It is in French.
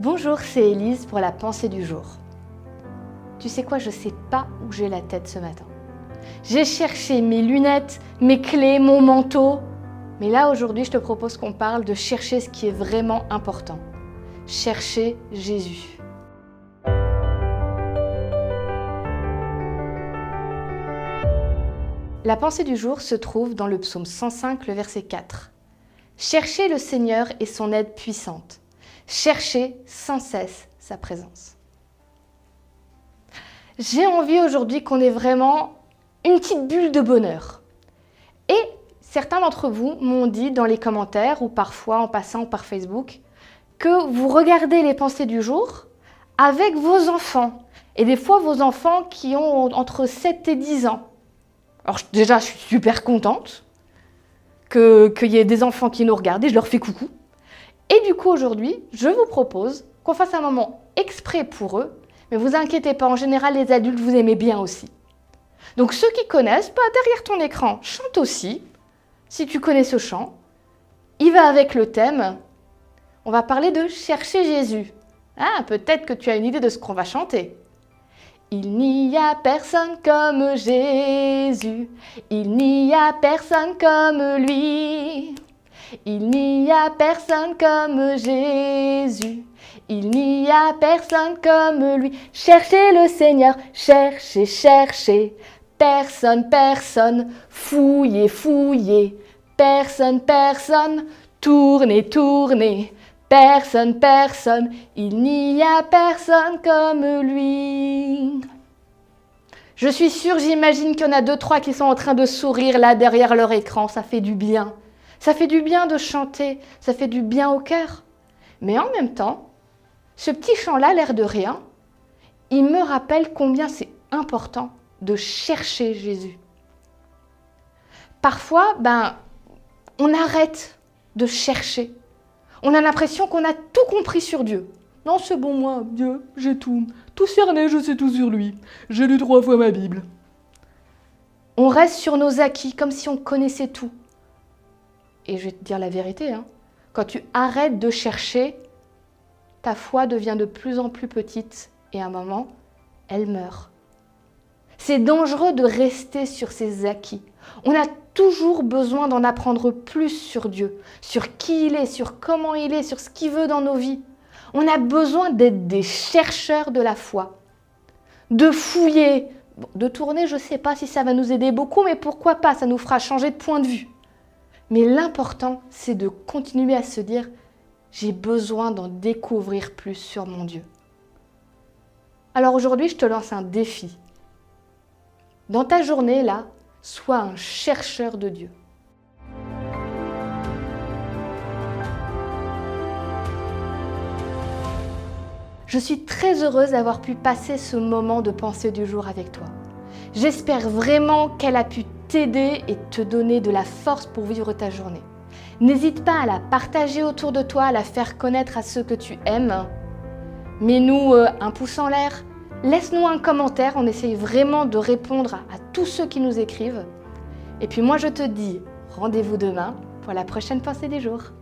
Bonjour, c'est Élise pour la pensée du jour. Tu sais quoi, je sais pas où j'ai la tête ce matin. J'ai cherché mes lunettes, mes clés, mon manteau. Mais là, aujourd'hui, je te propose qu'on parle de chercher ce qui est vraiment important. Chercher Jésus. La pensée du jour se trouve dans le psaume 105, le verset 4. Cherchez le Seigneur et son aide puissante. Cherchez sans cesse sa présence. J'ai envie aujourd'hui qu'on ait vraiment une petite bulle de bonheur. Et certains d'entre vous m'ont dit dans les commentaires ou parfois en passant par Facebook que vous regardez les pensées du jour avec vos enfants. Et des fois vos enfants qui ont entre 7 et 10 ans. Alors déjà, je suis super contente qu'il y ait des enfants qui nous regardent et je leur fais coucou. Et du coup, aujourd'hui, je vous propose qu'on fasse un moment exprès pour eux. Mais vous inquiétez pas, en général, les adultes vous aimez bien aussi. Donc ceux qui connaissent, pas derrière ton écran, chante aussi. Si tu connais ce chant, il va avec le thème. On va parler de chercher Jésus. Ah, peut-être que tu as une idée de ce qu'on va chanter. Il n'y a personne comme Jésus, il n'y a personne comme lui. Il n'y a personne comme Jésus, il n'y a personne comme lui. Cherchez le Seigneur, cherchez, cherchez. Personne, personne, fouillez, fouillez. Personne, personne, tournez, tournez. Personne, personne, il n'y a personne comme lui. Je suis sûre, j'imagine qu'il y en a deux, trois qui sont en train de sourire là derrière leur écran. Ça fait du bien. Ça fait du bien de chanter. Ça fait du bien au cœur. Mais en même temps, ce petit chant-là, l'air de rien, il me rappelle combien c'est important de chercher Jésus. Parfois, ben, on arrête de chercher on a l'impression qu'on a tout compris sur Dieu. Non, c'est bon, moi, Dieu, j'ai tout. Tout cerné, je sais tout sur lui. J'ai lu trois fois ma Bible. On reste sur nos acquis comme si on connaissait tout. Et je vais te dire la vérité, hein. quand tu arrêtes de chercher, ta foi devient de plus en plus petite et à un moment, elle meurt. C'est dangereux de rester sur ses acquis. On a toujours besoin d'en apprendre plus sur Dieu, sur qui il est, sur comment il est, sur ce qu'il veut dans nos vies. On a besoin d'être des chercheurs de la foi, de fouiller, de tourner, je ne sais pas si ça va nous aider beaucoup, mais pourquoi pas, ça nous fera changer de point de vue. Mais l'important, c'est de continuer à se dire, j'ai besoin d'en découvrir plus sur mon Dieu. Alors aujourd'hui, je te lance un défi. Dans ta journée, là, Sois un chercheur de Dieu. Je suis très heureuse d'avoir pu passer ce moment de pensée du jour avec toi. J'espère vraiment qu'elle a pu t'aider et te donner de la force pour vivre ta journée. N'hésite pas à la partager autour de toi, à la faire connaître à ceux que tu aimes. Mets-nous euh, un pouce en l'air, Laisse-nous un commentaire, on essaye vraiment de répondre à, tous ceux qui nous écrivent. Et puis moi je te dis rendez-vous demain pour la prochaine pensée des jours.